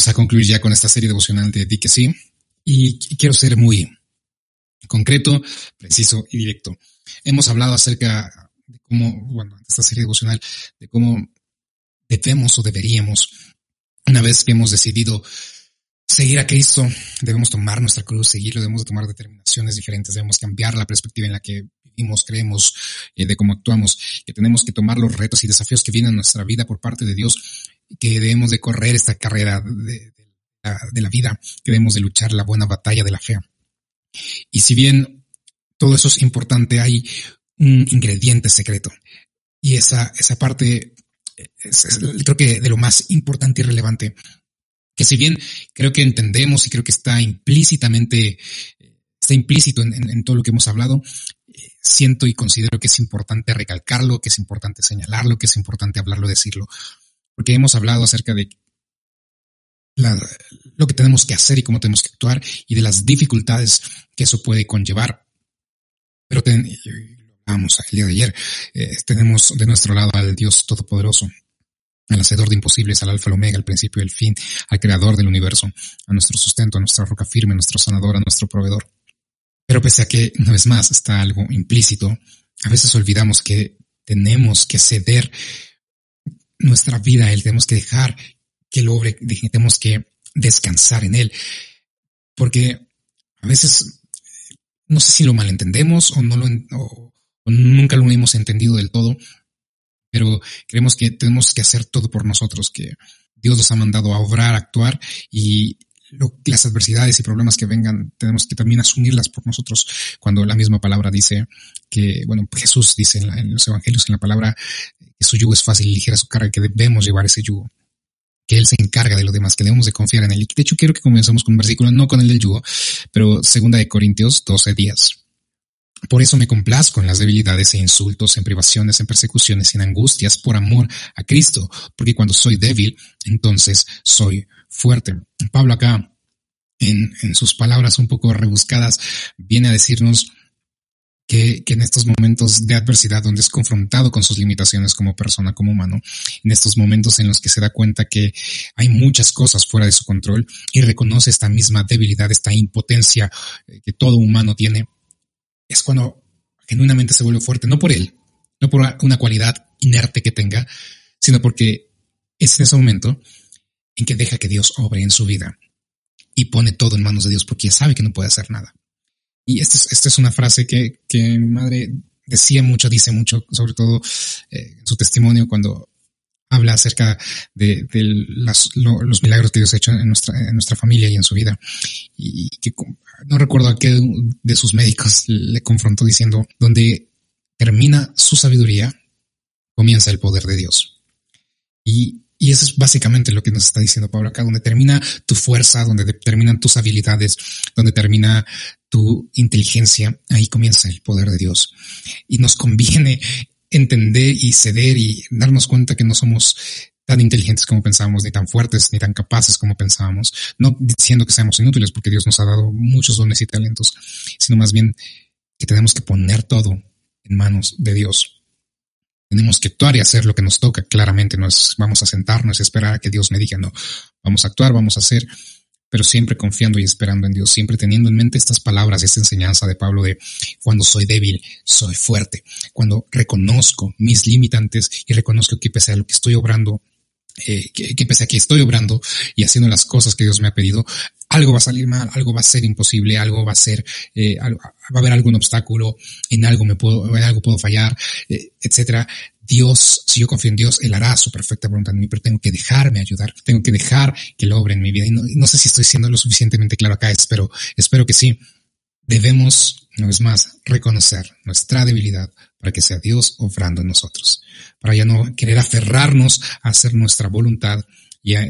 vamos a concluir ya con esta serie devocional de Di que sí. Y quiero ser muy concreto, preciso y directo. Hemos hablado acerca de cómo, bueno, esta serie devocional, de cómo debemos o deberíamos, una vez que hemos decidido seguir a Cristo, debemos tomar nuestra cruz, seguirlo, debemos tomar determinaciones diferentes, debemos cambiar la perspectiva en la que vivimos, creemos, eh, de cómo actuamos, que tenemos que tomar los retos y desafíos que vienen a nuestra vida por parte de Dios, que debemos de correr esta carrera de, la vida, que debemos de luchar la buena batalla de la fe. Y si bien todo eso es importante, hay un ingrediente secreto. Y esa, esa parte es, creo que de lo más importante y relevante, que si bien creo que entendemos y creo que está implícitamente, está implícito en, todo lo que hemos hablado, siento y considero que es importante recalcarlo, que es importante señalarlo, que es importante hablarlo, decirlo, porque hemos hablado acerca de lo que tenemos que hacer y cómo tenemos que actuar y de las dificultades que eso puede conllevar. Pero vamos, el día de ayer, eh, tenemos de nuestro lado al Dios Todopoderoso, al Hacedor de imposibles, al Alfa, al Omega, al principio y el fin, al Creador del universo, a nuestro sustento, a nuestra roca firme, a nuestro sanador, a nuestro proveedor. Pero pese a que, una vez más, está algo implícito, a veces olvidamos que tenemos que ceder nuestra vida Él, tenemos que dejar que lo obre, tenemos que descansar en Él. Porque a veces, no sé si lo malentendemos o no lo, nunca lo hemos entendido del todo, pero creemos que tenemos que hacer todo por nosotros, que Dios nos ha mandado a obrar, a actuar y las adversidades y problemas que vengan, tenemos que también asumirlas por nosotros. Cuando la misma palabra dice que, bueno, Jesús dice en, los evangelios, en la palabra, que su yugo es fácil y ligera su carga, que debemos llevar ese yugo que Él se encarga de lo demás, que debemos de confiar en Él. De hecho, quiero que comencemos con un versículo, no con el del yugo, pero segunda de Corintios 12 días. Por eso me complazco en las debilidades e insultos, en privaciones, en persecuciones, en angustias, por amor a Cristo, porque cuando soy débil, entonces soy fuerte. Pablo acá, en, en sus palabras un poco rebuscadas, viene a decirnos que, en estos momentos de adversidad, donde es confrontado con sus limitaciones como persona, como humano, en estos momentos en los que se da cuenta que hay muchas cosas fuera de su control y reconoce esta misma debilidad, esta impotencia eh, que todo humano tiene, es cuando genuinamente se vuelve fuerte, no por él, no por una cualidad inerte que tenga, sino porque es en ese momento en que deja que Dios obre en su vida y pone todo en manos de Dios porque sabe que no puede hacer nada. Y esta es, esta es una frase que, que mi madre decía mucho, dice mucho, sobre todo eh, en su testimonio cuando habla acerca de, los milagros que Dios ha hecho en nuestra, en nuestra familia y en su vida. Y que no recuerdo a qué de sus médicos le confrontó diciendo, donde termina su sabiduría, comienza el poder de Dios. Y, y eso es básicamente lo que nos está diciendo Pablo acá, donde termina tu fuerza, donde terminan tus habilidades, donde termina tu inteligencia, ahí comienza el poder de Dios. Y nos conviene entender y ceder y darnos cuenta que no somos tan inteligentes como pensábamos, ni tan fuertes, ni tan capaces como pensábamos, no diciendo que seamos inútiles porque Dios nos ha dado muchos dones y talentos, sino más bien que tenemos que poner todo en manos de Dios. Tenemos que actuar y hacer lo que nos toca. Claramente no es vamos a sentarnos y esperar a que Dios me diga, no, vamos a actuar, vamos a hacer, pero siempre confiando y esperando en Dios, siempre teniendo en mente estas palabras, esta enseñanza de Pablo de cuando soy débil, soy fuerte, cuando reconozco mis limitantes y reconozco que pese a lo que estoy obrando, eh, que, pese a que estoy obrando y haciendo las cosas que Dios me ha pedido, algo va a salir mal, algo va a ser imposible, algo va a ser, eh, va a haber algún obstáculo, en algo me puedo, en algo puedo fallar, eh, etcétera. Dios, si yo confío en Dios, Él hará su perfecta voluntad en mí, pero tengo que dejarme ayudar, tengo que dejar que lo obre en mi vida. Y no, sé si estoy siendo lo suficientemente claro acá, espero, espero que sí. Debemos, una vez más, reconocer nuestra debilidad para que sea Dios obrando en nosotros, para ya no querer aferrarnos a hacer nuestra voluntad y a,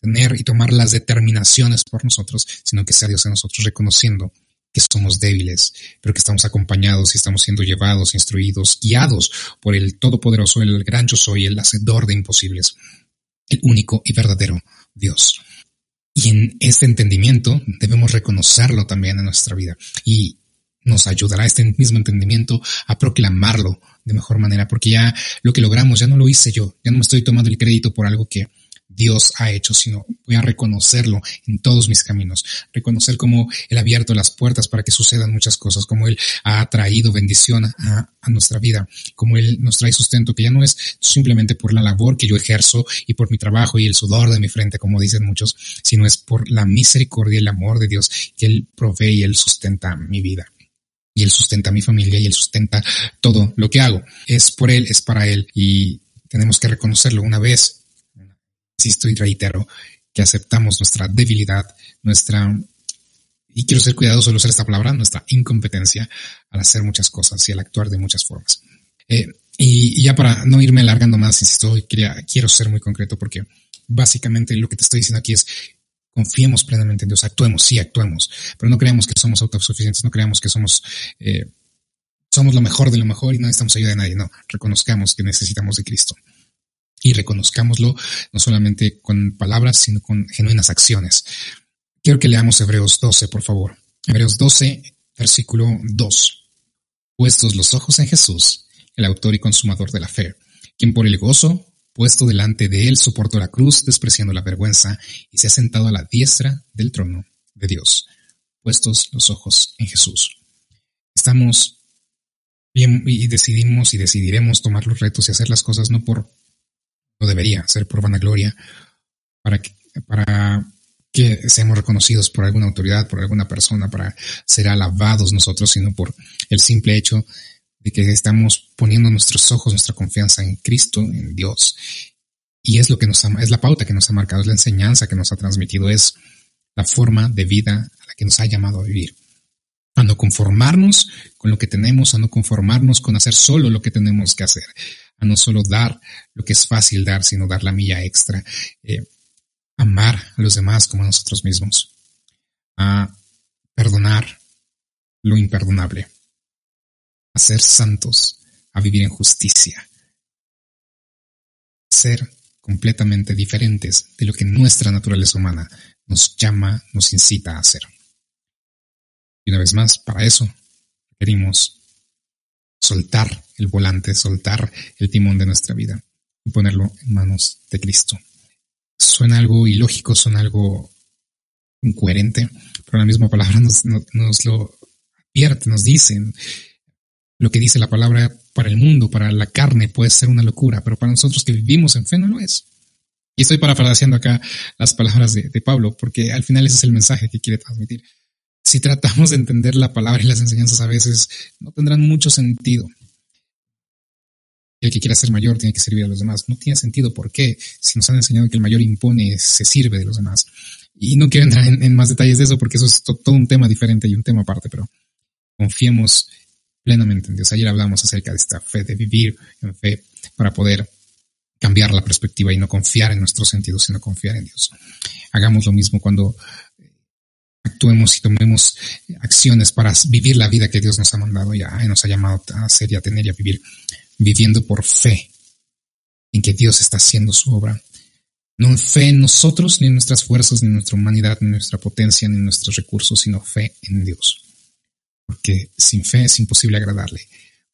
tener y tomar las determinaciones por nosotros, sino que sea Dios en nosotros reconociendo que somos débiles, pero que estamos acompañados y estamos siendo llevados, instruidos, guiados por el Todopoderoso, el gran yo soy, el hacedor de imposibles, el único y verdadero Dios. Y en este entendimiento debemos reconocerlo también en nuestra vida y nos ayudará este mismo entendimiento a proclamarlo de mejor manera, porque ya lo que logramos ya no lo hice yo, ya no me estoy tomando el crédito por algo que Dios ha hecho, sino voy a reconocerlo en todos mis caminos, reconocer cómo Él ha abierto las puertas para que sucedan muchas cosas, cómo Él ha traído bendición a, a, nuestra vida, cómo Él nos trae sustento, que ya no es simplemente por la labor que yo ejerzo y por mi trabajo y el sudor de mi frente, como dicen muchos, sino es por la misericordia y el amor de Dios que Él provee y Él sustenta mi vida y Él sustenta mi familia y Él sustenta todo lo que hago. Es por Él, es para Él y tenemos que reconocerlo una vez insisto y reitero que aceptamos nuestra debilidad, nuestra, y quiero ser cuidadoso de usar esta palabra, nuestra incompetencia al hacer muchas cosas y al actuar de muchas formas. Eh, y, ya para no irme alargando más, insisto, quería, quiero ser muy concreto porque básicamente lo que te estoy diciendo aquí es confiemos plenamente en Dios, actuemos, sí, actuemos, pero no creamos que somos autosuficientes, no creamos que somos, eh, somos lo mejor de lo mejor y no necesitamos ayuda de nadie, no, reconozcamos que necesitamos de Cristo y reconozcámoslo no solamente con palabras, sino con genuinas acciones. Quiero que leamos Hebreos 12, por favor. Hebreos 12, versículo 2. Puestos los ojos en Jesús, el autor y consumador de la fe, quien por el gozo puesto delante de él soportó la cruz, despreciando la vergüenza, y se ha sentado a la diestra del trono de Dios. Puestos los ojos en Jesús. Estamos bien y decidimos y decidiremos tomar los retos y hacer las cosas no por no debería ser por vanagloria, para que, para que seamos reconocidos por alguna autoridad, por alguna persona, para ser alabados nosotros, sino por el simple hecho de que estamos poniendo nuestros ojos, nuestra confianza en Cristo, en Dios. Y es lo que nos ha, es la pauta que nos ha marcado, es la enseñanza que nos ha transmitido, es la forma de vida a la que nos ha llamado a vivir. A no conformarnos con lo que tenemos, a no conformarnos con hacer solo lo que tenemos que hacer, a no solo dar lo que es fácil dar, sino dar la milla extra, eh, amar a los demás como a nosotros mismos, a perdonar lo imperdonable, a ser santos, a vivir en justicia, a ser completamente diferentes de lo que nuestra naturaleza humana nos llama, nos incita a hacer. Y una vez más, para eso requerimos soltar el volante, soltar el timón de nuestra vida y ponerlo en manos de Cristo. Suena algo ilógico, suena algo incoherente, pero la misma palabra nos, nos lo advierte, nos dice. Lo que dice la palabra para el mundo, para la carne, puede ser una locura, pero para nosotros que vivimos en fe no lo es. Y estoy parafraseando acá las palabras de, Pablo, porque al final ese es el mensaje que quiere transmitir. Si tratamos de entender la palabra y las enseñanzas a veces, no tendrán mucho sentido el que quiera ser mayor tiene que servir a los demás. No tiene sentido. ¿Por qué? Si nos han enseñado que el mayor impone, se sirve de los demás. Y no quiero entrar en, más detalles de eso porque eso es todo un tema diferente y un tema aparte, pero confiemos plenamente en Dios. Ayer hablamos acerca de esta fe, de vivir en fe para poder cambiar la perspectiva y no confiar en nuestros sentidos, sino confiar en Dios. Hagamos lo mismo cuando actuemos y tomemos acciones para vivir la vida que Dios nos ha mandado y nos ha llamado a hacer y a tener y a vivir viviendo por fe en que Dios está haciendo su obra. No en fe en nosotros, ni en nuestras fuerzas, ni en nuestra humanidad, ni nuestra potencia, ni en nuestros recursos, sino fe en Dios. Porque sin fe es imposible agradarle.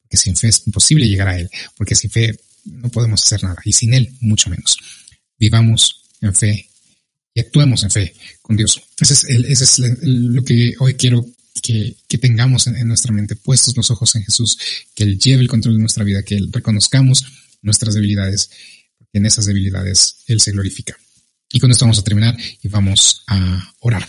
Porque sin fe es imposible llegar a Él. Porque sin fe no podemos hacer nada. Y sin Él, mucho menos. Vivamos en fe y actuemos en fe con Dios. Ese es, el, es lo que hoy quiero que, que tengamos en, nuestra mente puestos los ojos en Jesús, que Él lleve el control de nuestra vida, que Él reconozcamos nuestras debilidades, porque en esas debilidades Él se glorifica. Y con esto vamos a terminar y vamos a orar.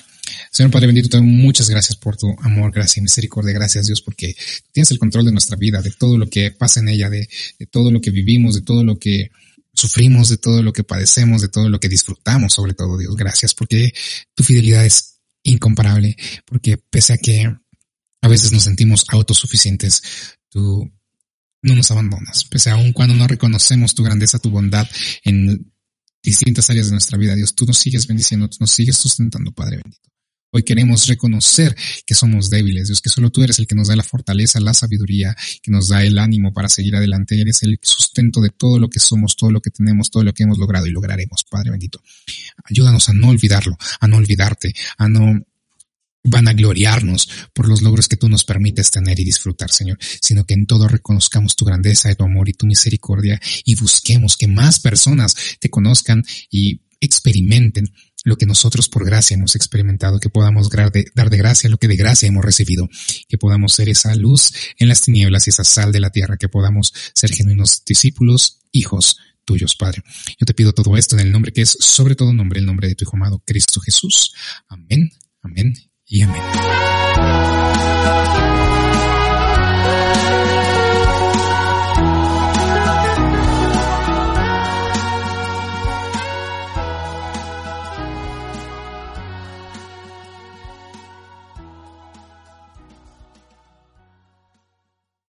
Señor Padre bendito, te doy muchas gracias por tu amor, gracia y misericordia. Gracias Dios porque tienes el control de nuestra vida, de todo lo que pasa en ella, de, todo lo que vivimos, de todo lo que sufrimos, de todo lo que padecemos, de todo lo que disfrutamos, sobre todo Dios. Gracias porque tu fidelidad es incomparable, porque pese a que a veces nos sentimos autosuficientes, tú no nos abandonas, pese aún cuando no reconocemos tu grandeza, tu bondad en distintas áreas de nuestra vida, Dios, tú nos sigues bendiciendo, tú nos sigues sustentando, Padre bendito. Hoy queremos reconocer que somos débiles, Dios, que solo tú eres el que nos da la fortaleza, la sabiduría, que nos da el ánimo para seguir adelante. Eres el sustento de todo lo que somos, todo lo que tenemos, todo lo que hemos logrado y lograremos, Padre bendito. Ayúdanos a no olvidarlo, a no olvidarte, a no vanagloriarnos por los logros que tú nos permites tener y disfrutar, Señor, sino que en todo reconozcamos tu grandeza, tu amor y tu misericordia y busquemos que más personas te conozcan y experimenten lo que nosotros por gracia hemos experimentado, que podamos dar de, gracia lo que de gracia hemos recibido, que podamos ser esa luz en las tinieblas y esa sal de la tierra, que podamos ser genuinos discípulos, hijos tuyos, Padre. Yo te pido todo esto en el nombre que es sobre todo nombre, el nombre de tu Hijo amado, Cristo Jesús. Amén, amén y amén.